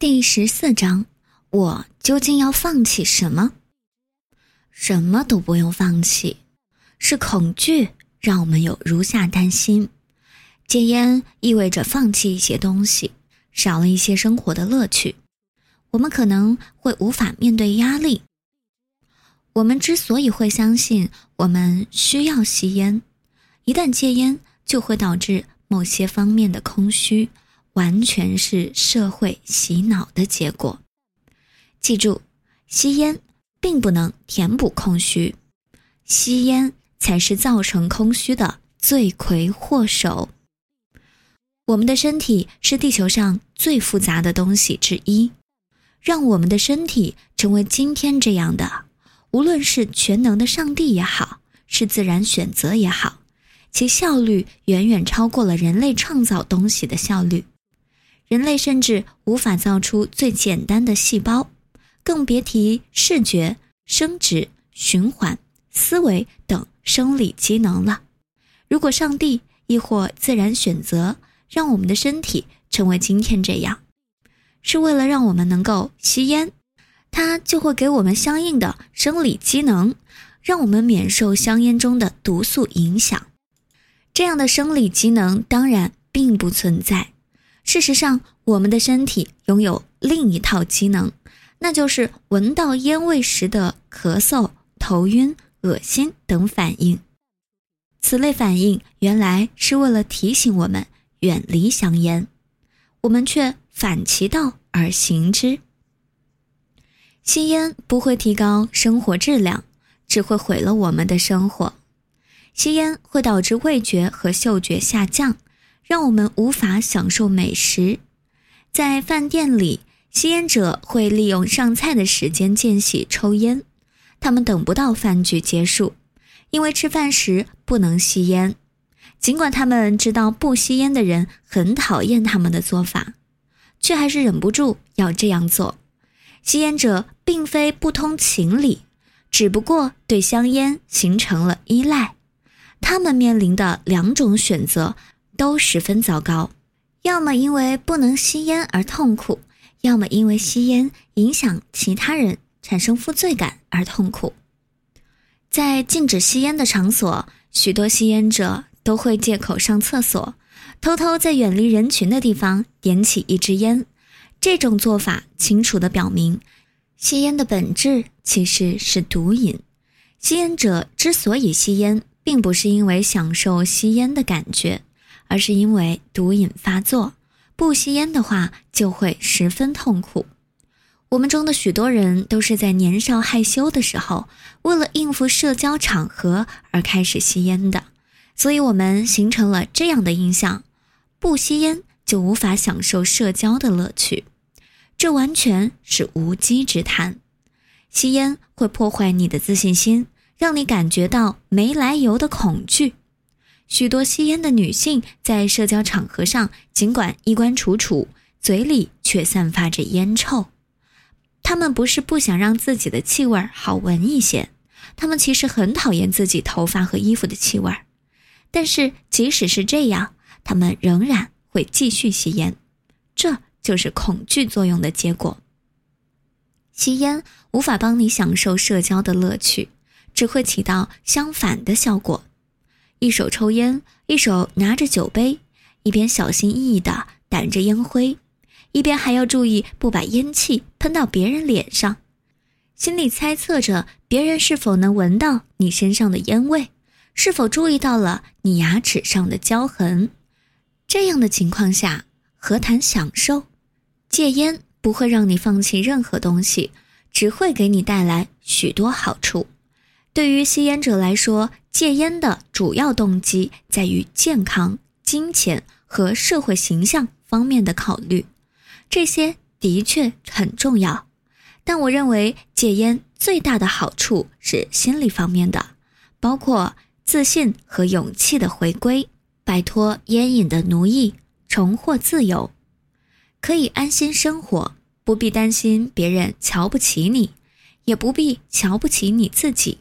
第十四章，我究竟要放弃什么？什么都不用放弃，是恐惧让我们有如下担心：戒烟意味着放弃一些东西，少了一些生活的乐趣。我们可能会无法面对压力。我们之所以会相信我们需要吸烟，一旦戒烟，就会导致某些方面的空虚。完全是社会洗脑的结果。记住，吸烟并不能填补空虚，吸烟才是造成空虚的罪魁祸首。我们的身体是地球上最复杂的东西之一，让我们的身体成为今天这样的，无论是全能的上帝也好，是自然选择也好，其效率远远超过了人类创造东西的效率。人类甚至无法造出最简单的细胞，更别提视觉、生殖、循环、思维等生理机能了。如果上帝亦或自然选择让我们的身体成为今天这样，是为了让我们能够吸烟，它就会给我们相应的生理机能，让我们免受香烟中的毒素影响。这样的生理机能当然并不存在。事实上，我们的身体拥有另一套机能，那就是闻到烟味时的咳嗽、头晕、恶心等反应。此类反应原来是为了提醒我们远离香烟，我们却反其道而行之。吸烟不会提高生活质量，只会毁了我们的生活。吸烟会导致味觉和嗅觉下降。让我们无法享受美食。在饭店里，吸烟者会利用上菜的时间间隙抽烟。他们等不到饭局结束，因为吃饭时不能吸烟。尽管他们知道不吸烟的人很讨厌他们的做法，却还是忍不住要这样做。吸烟者并非不通情理，只不过对香烟形成了依赖。他们面临的两种选择。都十分糟糕，要么因为不能吸烟而痛苦，要么因为吸烟影响其他人产生负罪感而痛苦。在禁止吸烟的场所，许多吸烟者都会借口上厕所，偷偷在远离人群的地方点起一支烟。这种做法清楚地表明，吸烟的本质其实是毒瘾。吸烟者之所以吸烟，并不是因为享受吸烟的感觉。而是因为毒瘾发作，不吸烟的话就会十分痛苦。我们中的许多人都是在年少害羞的时候，为了应付社交场合而开始吸烟的，所以我们形成了这样的印象：不吸烟就无法享受社交的乐趣。这完全是无稽之谈。吸烟会破坏你的自信心，让你感觉到没来由的恐惧。许多吸烟的女性在社交场合上，尽管衣冠楚楚，嘴里却散发着烟臭。她们不是不想让自己的气味好闻一些，她们其实很讨厌自己头发和衣服的气味。但是即使是这样，她们仍然会继续吸烟。这就是恐惧作用的结果。吸烟无法帮你享受社交的乐趣，只会起到相反的效果。一手抽烟，一手拿着酒杯，一边小心翼翼地掸着烟灰，一边还要注意不把烟气喷到别人脸上，心里猜测着别人是否能闻到你身上的烟味，是否注意到了你牙齿上的焦痕。这样的情况下，何谈享受？戒烟不会让你放弃任何东西，只会给你带来许多好处。对于吸烟者来说，戒烟的主要动机在于健康、金钱和社会形象方面的考虑，这些的确很重要。但我认为戒烟最大的好处是心理方面的，包括自信和勇气的回归，摆脱烟瘾的奴役，重获自由，可以安心生活，不必担心别人瞧不起你，也不必瞧不起你自己。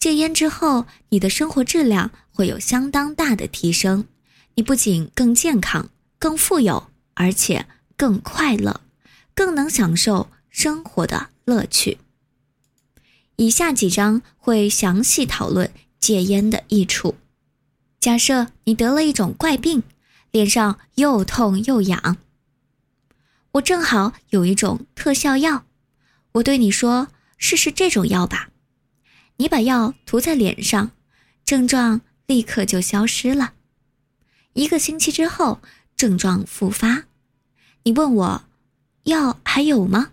戒烟之后，你的生活质量会有相当大的提升。你不仅更健康、更富有，而且更快乐，更能享受生活的乐趣。以下几章会详细讨论戒烟的益处。假设你得了一种怪病，脸上又痛又痒，我正好有一种特效药，我对你说：“试试这种药吧。”你把药涂在脸上，症状立刻就消失了。一个星期之后，症状复发。你问我，药还有吗？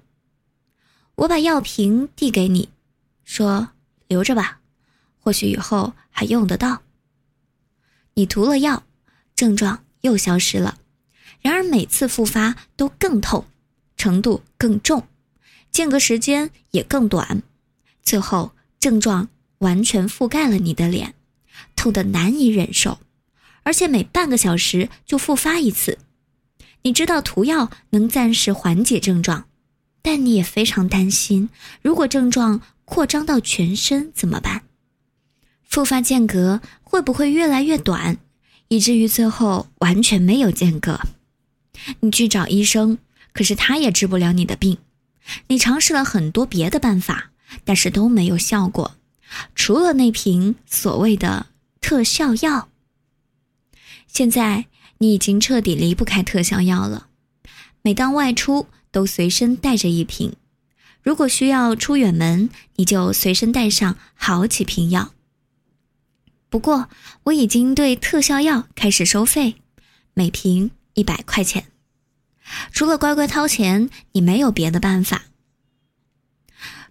我把药瓶递给你。说留着吧，或许以后还用得到。你涂了药，症状又消失了，然而每次复发都更痛，程度更重，间隔时间也更短，最后症状完全覆盖了你的脸，痛得难以忍受，而且每半个小时就复发一次。你知道涂药能暂时缓解症状，但你也非常担心，如果症状。扩张到全身怎么办？复发间隔会不会越来越短，以至于最后完全没有间隔？你去找医生，可是他也治不了你的病。你尝试了很多别的办法，但是都没有效果，除了那瓶所谓的特效药。现在你已经彻底离不开特效药了，每当外出都随身带着一瓶。如果需要出远门，你就随身带上好几瓶药。不过我已经对特效药开始收费，每瓶一百块钱。除了乖乖掏钱，你没有别的办法。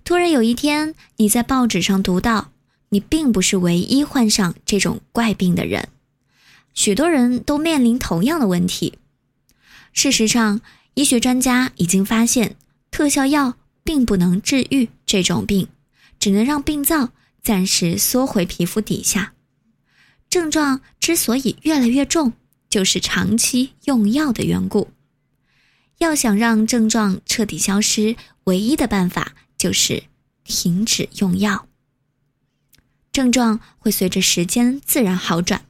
突然有一天，你在报纸上读到，你并不是唯一患上这种怪病的人，许多人都面临同样的问题。事实上，医学专家已经发现特效药。并不能治愈这种病，只能让病灶暂时缩回皮肤底下。症状之所以越来越重，就是长期用药的缘故。要想让症状彻底消失，唯一的办法就是停止用药。症状会随着时间自然好转。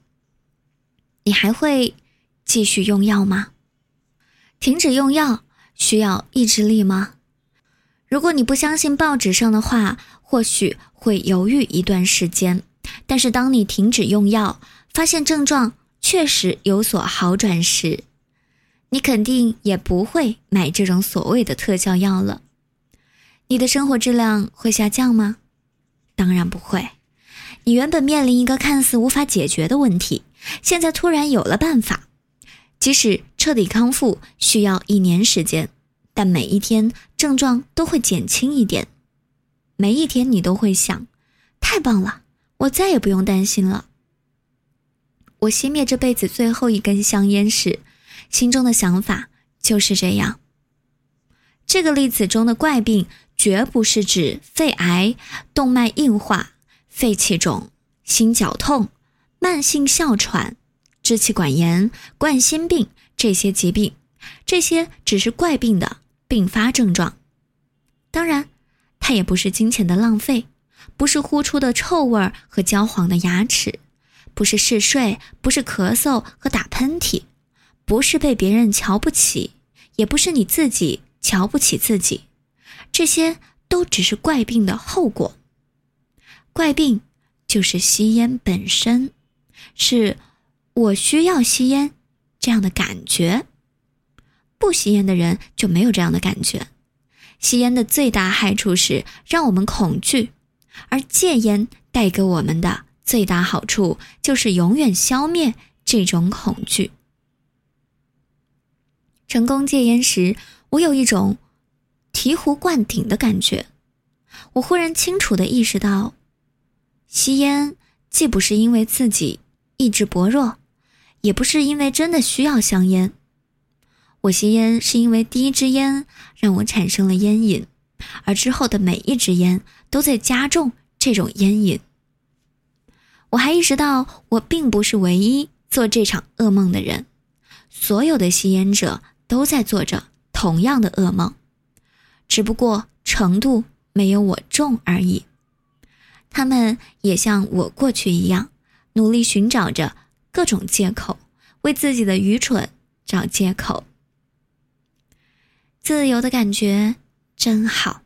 你还会继续用药吗？停止用药需要意志力吗？如果你不相信报纸上的话，或许会犹豫一段时间。但是当你停止用药，发现症状确实有所好转时，你肯定也不会买这种所谓的特效药了。你的生活质量会下降吗？当然不会。你原本面临一个看似无法解决的问题，现在突然有了办法。即使彻底康复需要一年时间。但每一天症状都会减轻一点，每一天你都会想，太棒了，我再也不用担心了。我熄灭这辈子最后一根香烟时，心中的想法就是这样。这个例子中的怪病绝不是指肺癌、动脉硬化、肺气肿、心绞痛、慢性哮喘、支气管炎、冠心病这些疾病，这些只是怪病的。并发症状，当然，它也不是金钱的浪费，不是呼出的臭味和焦黄的牙齿，不是嗜睡，不是咳嗽和打喷嚏，不是被别人瞧不起，也不是你自己瞧不起自己，这些都只是怪病的后果。怪病就是吸烟本身，是我需要吸烟这样的感觉。不吸烟的人就没有这样的感觉。吸烟的最大害处是让我们恐惧，而戒烟带给我们的最大好处就是永远消灭这种恐惧。成功戒烟时，我有一种醍醐灌顶的感觉。我忽然清楚的意识到，吸烟既不是因为自己意志薄弱，也不是因为真的需要香烟。我吸烟是因为第一支烟让我产生了烟瘾，而之后的每一支烟都在加重这种烟瘾。我还意识到，我并不是唯一做这场噩梦的人，所有的吸烟者都在做着同样的噩梦，只不过程度没有我重而已。他们也像我过去一样，努力寻找着各种借口，为自己的愚蠢找借口。自由的感觉真好。